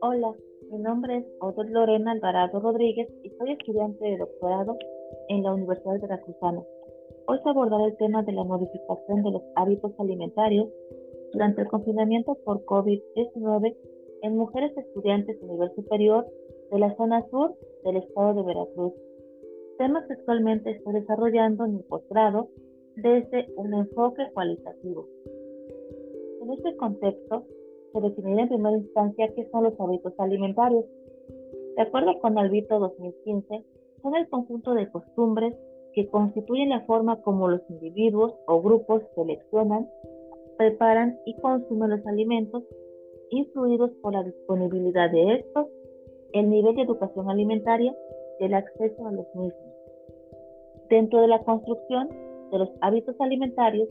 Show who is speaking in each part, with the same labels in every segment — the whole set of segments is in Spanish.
Speaker 1: Hola, mi nombre es Odette Lorena Alvarado Rodríguez y soy estudiante de doctorado en la Universidad Veracruzana. Hoy se abordará el tema de la modificación de los hábitos alimentarios durante el confinamiento por COVID-19 en mujeres estudiantes de nivel superior de la zona sur del estado de Veracruz. Tema que actualmente estoy desarrollando en mi posgrado desde un enfoque cualitativo. En este contexto, se definirá en primera instancia qué son los hábitos alimentarios. De acuerdo con Albito 2015, son el conjunto de costumbres que constituyen la forma como los individuos o grupos seleccionan, preparan y consumen los alimentos, influidos por la disponibilidad de estos, el nivel de educación alimentaria y el acceso a los mismos. Dentro de la construcción de los hábitos alimentarios,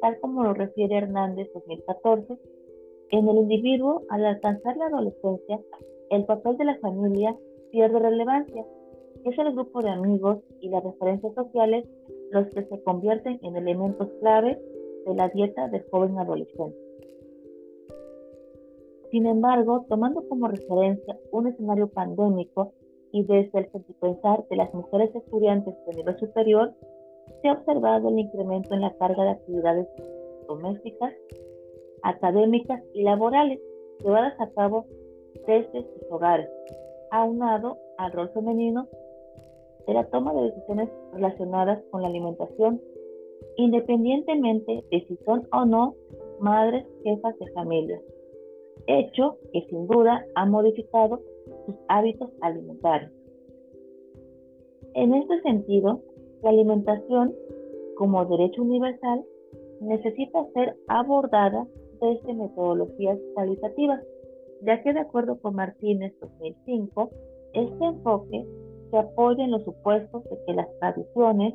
Speaker 1: tal como lo refiere Hernández 2014, en el individuo, al alcanzar la adolescencia, el papel de la familia pierde relevancia. Es el grupo de amigos y las referencias sociales los que se convierten en elementos clave de la dieta del joven adolescente. Sin embargo, tomando como referencia un escenario pandémico y desde el pensar de las mujeres estudiantes de nivel superior, se ha observado el incremento en la carga de actividades domésticas académicas y laborales llevadas a cabo desde sus hogares, aunado al rol femenino de la toma de decisiones relacionadas con la alimentación, independientemente de si son o no madres jefas de familia, hecho que sin duda ha modificado sus hábitos alimentarios. En este sentido, la alimentación como derecho universal necesita ser abordada desde metodologías cualitativas, ya que de acuerdo con Martínez 2005, este enfoque se apoya en los supuestos de que las tradiciones,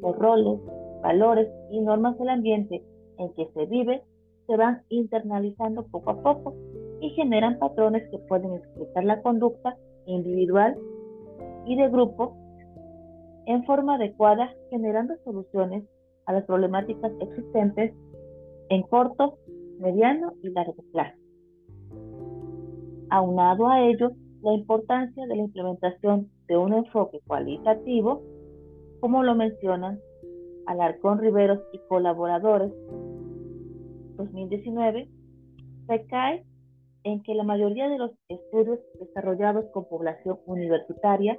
Speaker 1: los roles, valores y normas del ambiente en que se vive se van internalizando poco a poco y generan patrones que pueden explicar la conducta individual y de grupo en forma adecuada, generando soluciones a las problemáticas existentes en corto, mediano y largo plazo. Aunado a ello, la importancia de la implementación de un enfoque cualitativo, como lo mencionan Alarcón Riveros y colaboradores 2019, recae en que la mayoría de los estudios desarrollados con población universitaria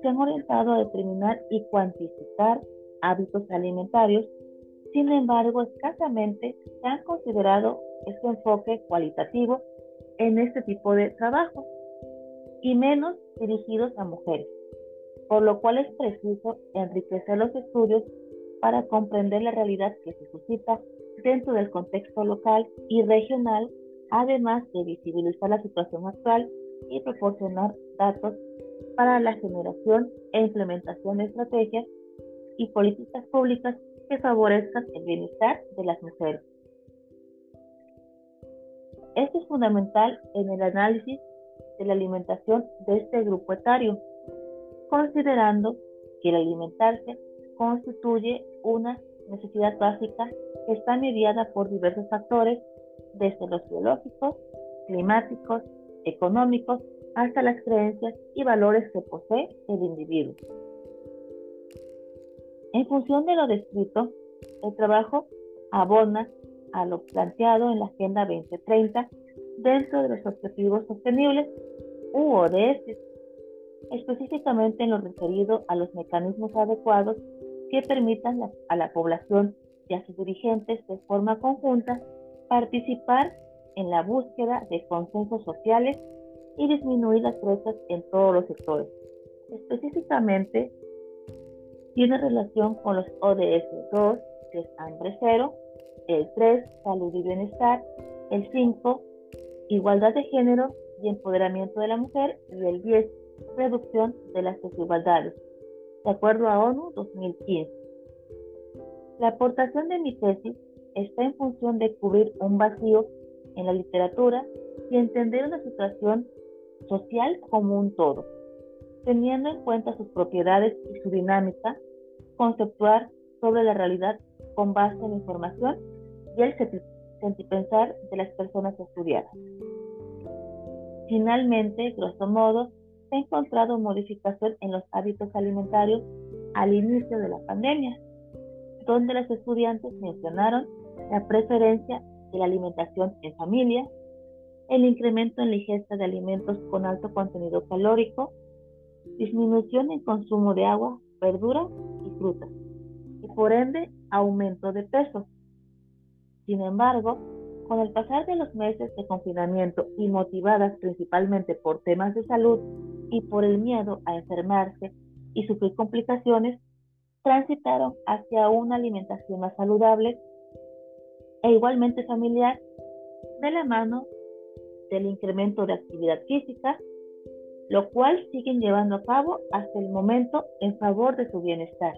Speaker 1: se han orientado a determinar y cuantificar hábitos alimentarios. Sin embargo, escasamente se ha considerado este enfoque cualitativo en este tipo de trabajo y menos dirigidos a mujeres, por lo cual es preciso enriquecer los estudios para comprender la realidad que se suscita dentro del contexto local y regional, además de visibilizar la situación actual y proporcionar datos para la generación e implementación de estrategias y políticas públicas que favorezcan el bienestar de las mujeres. Esto es fundamental en el análisis de la alimentación de este grupo etario, considerando que el alimentarse constituye una necesidad básica que está mediada por diversos factores, desde los biológicos, climáticos, económicos, hasta las creencias y valores que posee el individuo. En función de lo descrito, el trabajo abona a lo planteado en la Agenda 2030 dentro de los Objetivos Sostenibles u ODS, específicamente en lo referido a los mecanismos adecuados que permitan a la población y a sus dirigentes de forma conjunta participar en la búsqueda de consensos sociales y disminuir las brechas en todos los sectores. Específicamente, tiene relación con los ODS 2, que es hambre cero, el 3, salud y bienestar, el 5, igualdad de género y empoderamiento de la mujer, y el 10, reducción de las desigualdades, de acuerdo a ONU 2015. La aportación de mi tesis está en función de cubrir un vacío en la literatura y entender una situación social como un todo, teniendo en cuenta sus propiedades y su dinámica conceptual sobre la realidad con base en la información y el sentipensar de las personas estudiadas. Finalmente, grosso modo, se ha encontrado modificación en los hábitos alimentarios al inicio de la pandemia, donde los estudiantes mencionaron la preferencia de la alimentación en familia, el incremento en la ingesta de alimentos con alto contenido calórico, disminución en consumo de agua, verduras y frutas, y por ende aumento de peso. Sin embargo, con el pasar de los meses de confinamiento y motivadas principalmente por temas de salud y por el miedo a enfermarse y sufrir complicaciones, transitaron hacia una alimentación más saludable e igualmente familiar de la mano del incremento de actividad física, lo cual siguen llevando a cabo hasta el momento en favor de su bienestar.